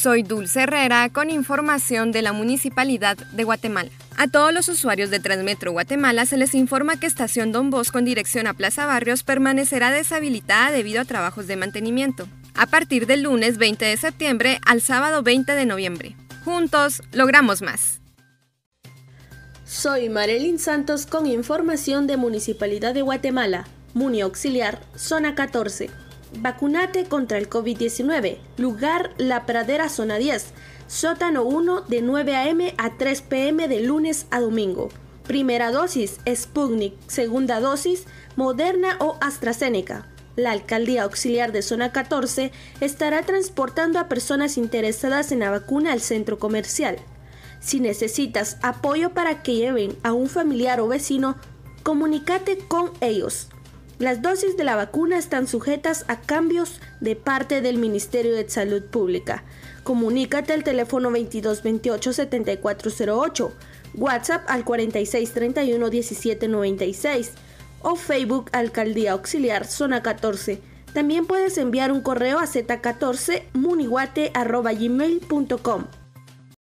Soy Dulce Herrera con información de la Municipalidad de Guatemala. A todos los usuarios de Transmetro Guatemala se les informa que Estación Don Bosco en dirección a Plaza Barrios permanecerá deshabilitada debido a trabajos de mantenimiento, a partir del lunes 20 de septiembre al sábado 20 de noviembre. Juntos logramos más. Soy Marilyn Santos con información de Municipalidad de Guatemala, Muni Auxiliar, Zona 14. Vacunate contra el COVID-19. Lugar La Pradera, zona 10. Sótano 1 de 9 a.m. a 3 p.m. de lunes a domingo. Primera dosis Sputnik. Segunda dosis Moderna o AstraZeneca. La Alcaldía Auxiliar de Zona 14 estará transportando a personas interesadas en la vacuna al centro comercial. Si necesitas apoyo para que lleven a un familiar o vecino, comunícate con ellos. Las dosis de la vacuna están sujetas a cambios de parte del Ministerio de Salud Pública. Comunícate al teléfono 2228-7408, WhatsApp al 4631-1796 o Facebook Alcaldía Auxiliar Zona 14. También puedes enviar un correo a z14muniguate.gmail.com.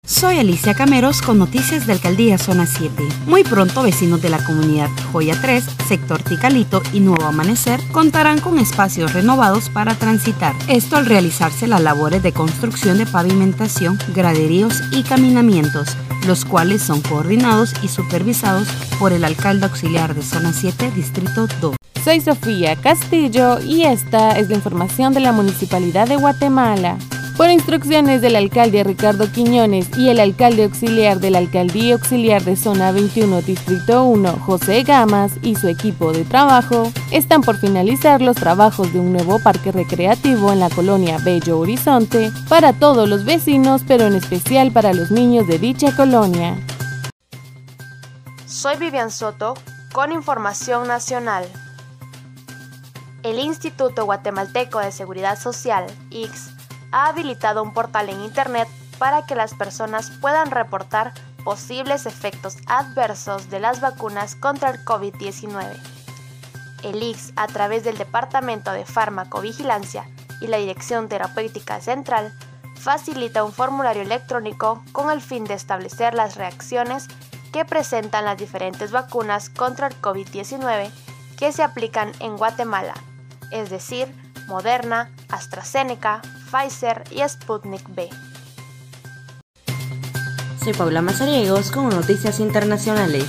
Soy Alicia Cameros con noticias de Alcaldía Zona 7. Muy pronto vecinos de la comunidad Joya 3, sector Ticalito y Nuevo Amanecer contarán con espacios renovados para transitar. Esto al realizarse las labores de construcción de pavimentación, graderíos y caminamientos, los cuales son coordinados y supervisados por el alcalde auxiliar de Zona 7, Distrito 2. Soy Sofía Castillo y esta es la información de la Municipalidad de Guatemala. Por instrucciones del alcalde Ricardo Quiñones y el alcalde auxiliar de la Alcaldía Auxiliar de Zona 21, Distrito 1, José Gamas, y su equipo de trabajo, están por finalizar los trabajos de un nuevo parque recreativo en la colonia Bello Horizonte para todos los vecinos, pero en especial para los niños de dicha colonia. Soy Vivian Soto con información nacional. El Instituto Guatemalteco de Seguridad Social, IX, ha habilitado un portal en Internet para que las personas puedan reportar posibles efectos adversos de las vacunas contra el COVID-19. El IX, a través del Departamento de Farmacovigilancia y la Dirección Terapéutica Central, facilita un formulario electrónico con el fin de establecer las reacciones que presentan las diferentes vacunas contra el COVID-19 que se aplican en Guatemala, es decir, Moderna, AstraZeneca, Pfizer y Sputnik B. Soy Paula Mazariegos con noticias internacionales.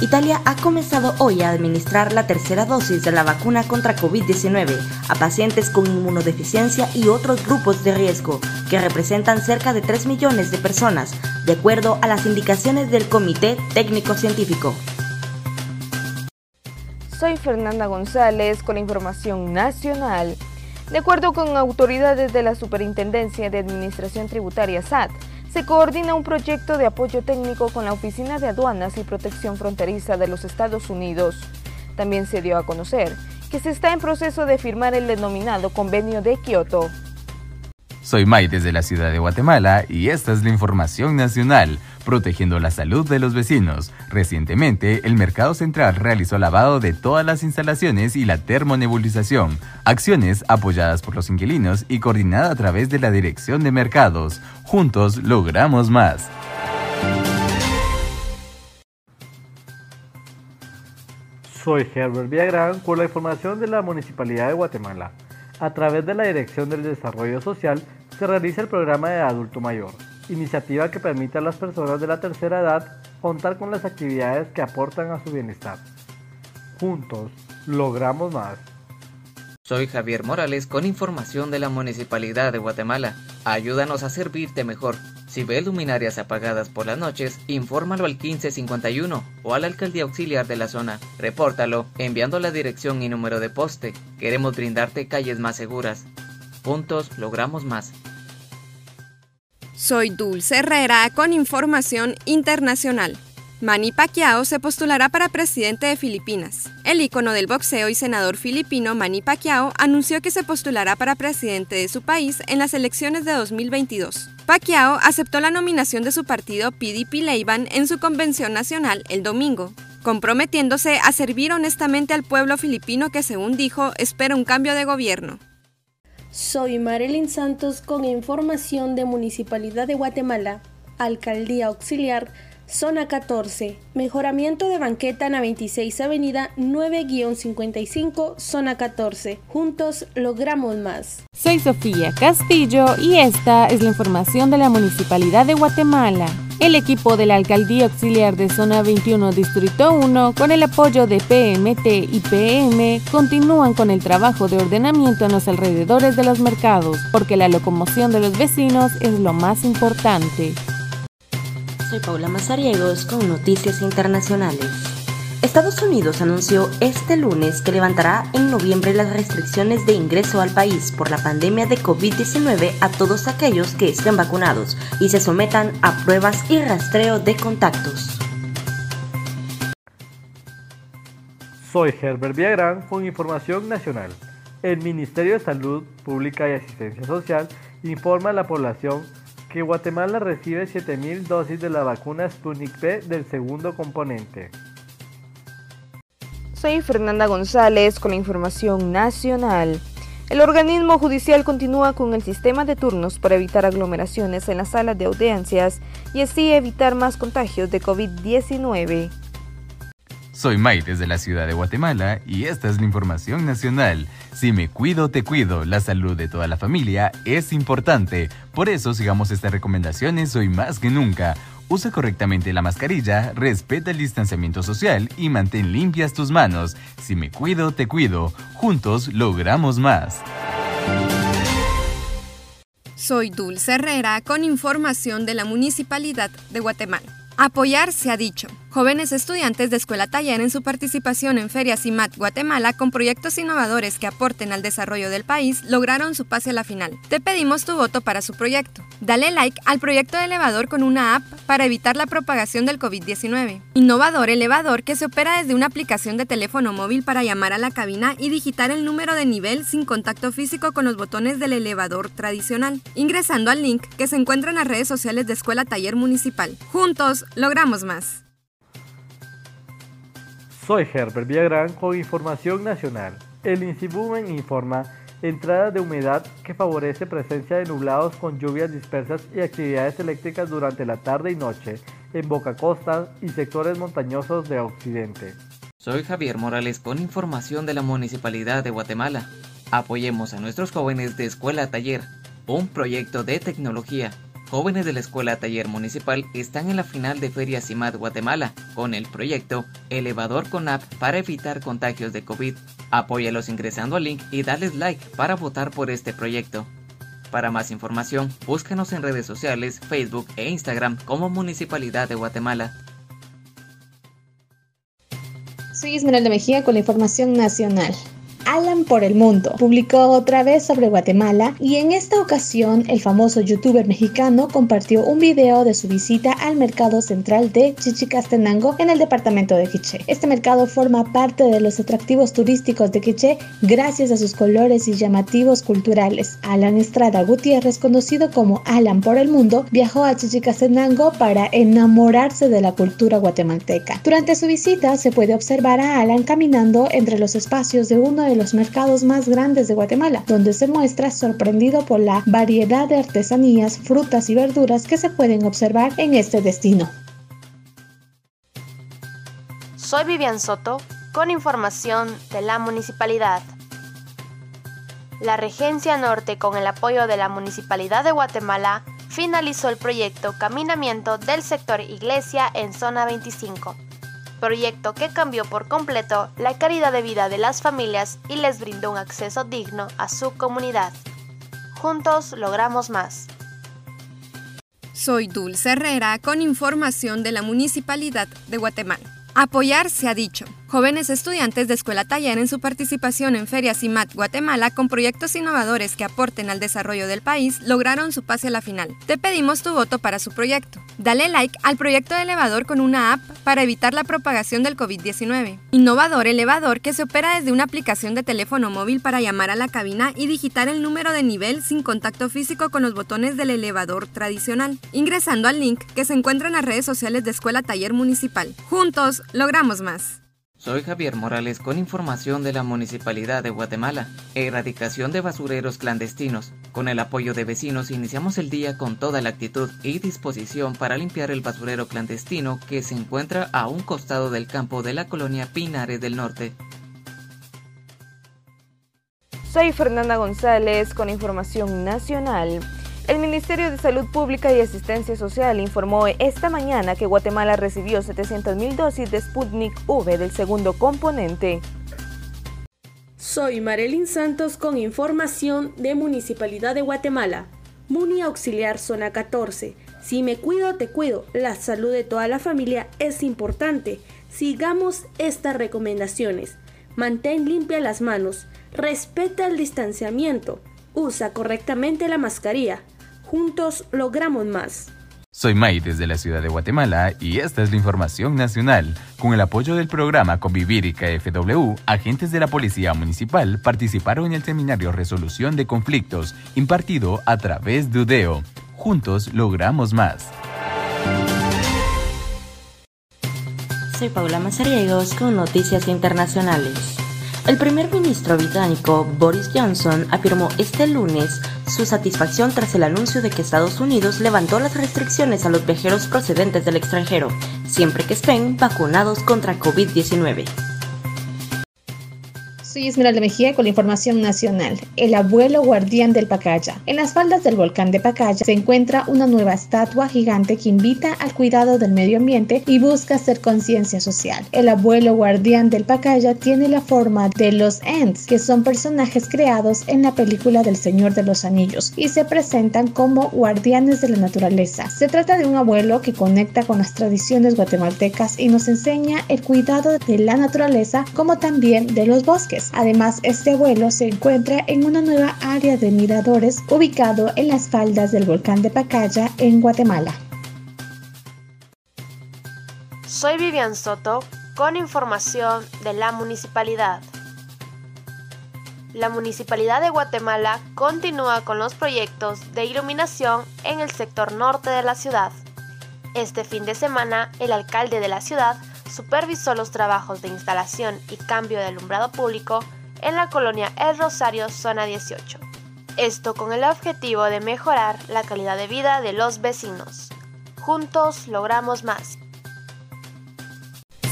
Italia ha comenzado hoy a administrar la tercera dosis de la vacuna contra COVID-19 a pacientes con inmunodeficiencia y otros grupos de riesgo, que representan cerca de 3 millones de personas, de acuerdo a las indicaciones del Comité Técnico Científico. Soy Fernanda González con la información nacional. De acuerdo con autoridades de la Superintendencia de Administración Tributaria SAT, se coordina un proyecto de apoyo técnico con la Oficina de Aduanas y Protección Fronteriza de los Estados Unidos. También se dio a conocer que se está en proceso de firmar el denominado Convenio de Kioto. Soy May desde la ciudad de Guatemala y esta es la información nacional, protegiendo la salud de los vecinos. Recientemente, el Mercado Central realizó lavado de todas las instalaciones y la termonebulización, acciones apoyadas por los inquilinos y coordinada a través de la Dirección de Mercados. Juntos logramos más. Soy Herbert Villagrán con la información de la Municipalidad de Guatemala. A través de la Dirección del Desarrollo Social se realiza el programa de adulto mayor, iniciativa que permite a las personas de la tercera edad contar con las actividades que aportan a su bienestar. Juntos, logramos más. Soy Javier Morales con información de la Municipalidad de Guatemala. Ayúdanos a servirte mejor. Si ves luminarias apagadas por las noches, infórmalo al 1551 o a la alcaldía auxiliar de la zona. Repórtalo enviando la dirección y número de poste. Queremos brindarte calles más seguras. Juntos logramos más. Soy Dulce Herrera con información internacional. Manny Pacquiao se postulará para presidente de Filipinas. El ícono del boxeo y senador filipino Manny Pacquiao anunció que se postulará para presidente de su país en las elecciones de 2022. Pacquiao aceptó la nominación de su partido PDP Leiban en su convención nacional el domingo, comprometiéndose a servir honestamente al pueblo filipino que, según dijo, espera un cambio de gobierno. Soy Marilyn Santos con información de Municipalidad de Guatemala, Alcaldía Auxiliar, Zona 14, mejoramiento de banqueta en la 26 Avenida 9-55, Zona 14. Juntos logramos más. Soy Sofía Castillo y esta es la información de la Municipalidad de Guatemala. El equipo de la Alcaldía Auxiliar de Zona 21 Distrito 1, con el apoyo de PMT y PM, continúan con el trabajo de ordenamiento en los alrededores de los mercados, porque la locomoción de los vecinos es lo más importante. Soy Paula Mazariegos con Noticias Internacionales. Estados Unidos anunció este lunes que levantará en noviembre las restricciones de ingreso al país por la pandemia de COVID-19 a todos aquellos que estén vacunados y se sometan a pruebas y rastreo de contactos. Soy Herbert Villagrán con Información Nacional. El Ministerio de Salud Pública y Asistencia Social informa a la población que Guatemala recibe 7.000 dosis de la vacuna Sputnik V del segundo componente. Soy Fernanda González con la información nacional. El organismo judicial continúa con el sistema de turnos para evitar aglomeraciones en las salas de audiencias y así evitar más contagios de COVID-19. Soy May desde la ciudad de Guatemala y esta es la información nacional. Si me cuido, te cuido. La salud de toda la familia es importante. Por eso sigamos estas recomendaciones hoy más que nunca. Usa correctamente la mascarilla, respeta el distanciamiento social y mantén limpias tus manos. Si me cuido, te cuido. Juntos logramos más. Soy Dulce Herrera con información de la Municipalidad de Guatemala. Apoyar se ha dicho. Jóvenes estudiantes de Escuela Taller en su participación en Ferias IMAT Guatemala con proyectos innovadores que aporten al desarrollo del país lograron su pase a la final. Te pedimos tu voto para su proyecto. Dale like al proyecto de elevador con una app para evitar la propagación del COVID-19. Innovador elevador que se opera desde una aplicación de teléfono móvil para llamar a la cabina y digitar el número de nivel sin contacto físico con los botones del elevador tradicional, ingresando al link que se encuentra en las redes sociales de Escuela Taller Municipal. Juntos logramos más. Soy Herbert Villagrán con Información Nacional. El INSIBUMEN informa entrada de humedad que favorece presencia de nublados con lluvias dispersas y actividades eléctricas durante la tarde y noche en Boca Costa y sectores montañosos de Occidente. Soy Javier Morales con información de la Municipalidad de Guatemala. Apoyemos a nuestros jóvenes de Escuela Taller, un proyecto de tecnología jóvenes de la Escuela Taller Municipal están en la final de Feria CIMAD Guatemala con el proyecto Elevador con App para evitar contagios de COVID. Apóyalos ingresando al link y dales like para votar por este proyecto. Para más información, búscanos en redes sociales, Facebook e Instagram como Municipalidad de Guatemala. Soy Esmeralda Mejía con la información nacional. Alan por el Mundo. Publicó otra vez sobre Guatemala y en esta ocasión el famoso youtuber mexicano compartió un video de su visita al mercado central de Chichicastenango en el departamento de Quiché. Este mercado forma parte de los atractivos turísticos de Quiché gracias a sus colores y llamativos culturales. Alan Estrada Gutiérrez, conocido como Alan por el Mundo, viajó a Chichicastenango para enamorarse de la cultura guatemalteca. Durante su visita se puede observar a Alan caminando entre los espacios de uno de los mercados más grandes de Guatemala, donde se muestra sorprendido por la variedad de artesanías, frutas y verduras que se pueden observar en este destino. Soy Vivian Soto con información de la municipalidad. La Regencia Norte, con el apoyo de la Municipalidad de Guatemala, finalizó el proyecto Caminamiento del sector Iglesia en Zona 25 proyecto que cambió por completo la calidad de vida de las familias y les brindó un acceso digno a su comunidad. Juntos logramos más. Soy Dulce Herrera con información de la Municipalidad de Guatemala. Apoyar se ha dicho. Jóvenes estudiantes de Escuela Taller en su participación en Ferias CIMAT Guatemala con proyectos innovadores que aporten al desarrollo del país lograron su pase a la final. Te pedimos tu voto para su proyecto. Dale like al proyecto de elevador con una app para evitar la propagación del COVID-19. Innovador elevador que se opera desde una aplicación de teléfono móvil para llamar a la cabina y digitar el número de nivel sin contacto físico con los botones del elevador tradicional, ingresando al link que se encuentra en las redes sociales de Escuela Taller Municipal. Juntos logramos más. Soy Javier Morales con información de la Municipalidad de Guatemala. Erradicación de basureros clandestinos. Con el apoyo de vecinos iniciamos el día con toda la actitud y disposición para limpiar el basurero clandestino que se encuentra a un costado del campo de la colonia Pinares del Norte. Soy Fernanda González con información nacional. El Ministerio de Salud Pública y Asistencia Social informó esta mañana que Guatemala recibió 700.000 dosis de Sputnik V del segundo componente. Soy Marelin Santos con información de Municipalidad de Guatemala. Muni Auxiliar Zona 14. Si me cuido, te cuido. La salud de toda la familia es importante. Sigamos estas recomendaciones. Mantén limpia las manos. Respeta el distanciamiento. Usa correctamente la mascarilla. Juntos logramos más. Soy May desde la ciudad de Guatemala y esta es la información nacional. Con el apoyo del programa Convivir y KFW, agentes de la Policía Municipal participaron en el seminario Resolución de Conflictos impartido a través de UDEO. Juntos logramos más. Soy Paula Mazariegos con Noticias Internacionales. El primer ministro británico Boris Johnson afirmó este lunes su satisfacción tras el anuncio de que Estados Unidos levantó las restricciones a los viajeros procedentes del extranjero, siempre que estén vacunados contra COVID-19. Soy Esmeralda Mejía con la información nacional. El abuelo guardián del Pacaya. En las faldas del volcán de Pacaya se encuentra una nueva estatua gigante que invita al cuidado del medio ambiente y busca hacer conciencia social. El abuelo guardián del Pacaya tiene la forma de los Ents, que son personajes creados en la película del Señor de los Anillos y se presentan como guardianes de la naturaleza. Se trata de un abuelo que conecta con las tradiciones guatemaltecas y nos enseña el cuidado de la naturaleza como también de los bosques. Además, este vuelo se encuentra en una nueva área de miradores ubicado en las faldas del volcán de Pacaya, en Guatemala. Soy Vivian Soto con información de la municipalidad. La Municipalidad de Guatemala continúa con los proyectos de iluminación en el sector norte de la ciudad. Este fin de semana, el alcalde de la ciudad supervisó los trabajos de instalación y cambio de alumbrado público en la colonia El Rosario, zona 18. Esto con el objetivo de mejorar la calidad de vida de los vecinos. Juntos logramos más.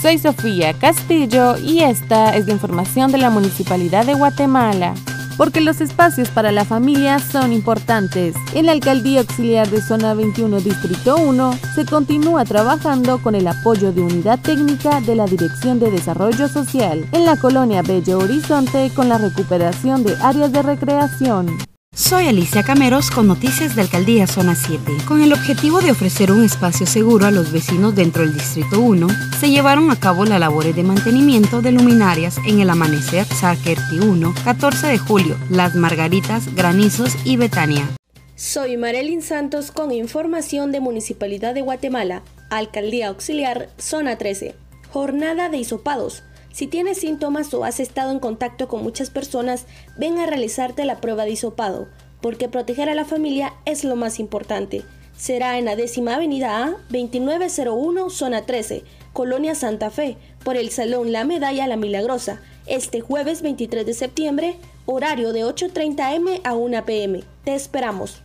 Soy Sofía Castillo y esta es la información de la Municipalidad de Guatemala porque los espacios para la familia son importantes. En la Alcaldía Auxiliar de Zona 21 Distrito 1 se continúa trabajando con el apoyo de Unidad Técnica de la Dirección de Desarrollo Social en la colonia Bello Horizonte con la recuperación de áreas de recreación. Soy Alicia Cameros con Noticias de Alcaldía Zona 7. Con el objetivo de ofrecer un espacio seguro a los vecinos dentro del Distrito 1, se llevaron a cabo las labores de mantenimiento de luminarias en el Amanecer, Sarkerti 1, 14 de julio, Las Margaritas, Granizos y Betania. Soy Marelin Santos con información de Municipalidad de Guatemala, Alcaldía Auxiliar, Zona 13. Jornada de hisopados si tienes síntomas o has estado en contacto con muchas personas, ven a realizarte la prueba de hisopado, porque proteger a la familia es lo más importante. Será en la décima avenida A, 2901, zona 13, Colonia Santa Fe, por el Salón La Medalla La Milagrosa, este jueves 23 de septiembre, horario de 8.30 m a 1 pm. Te esperamos.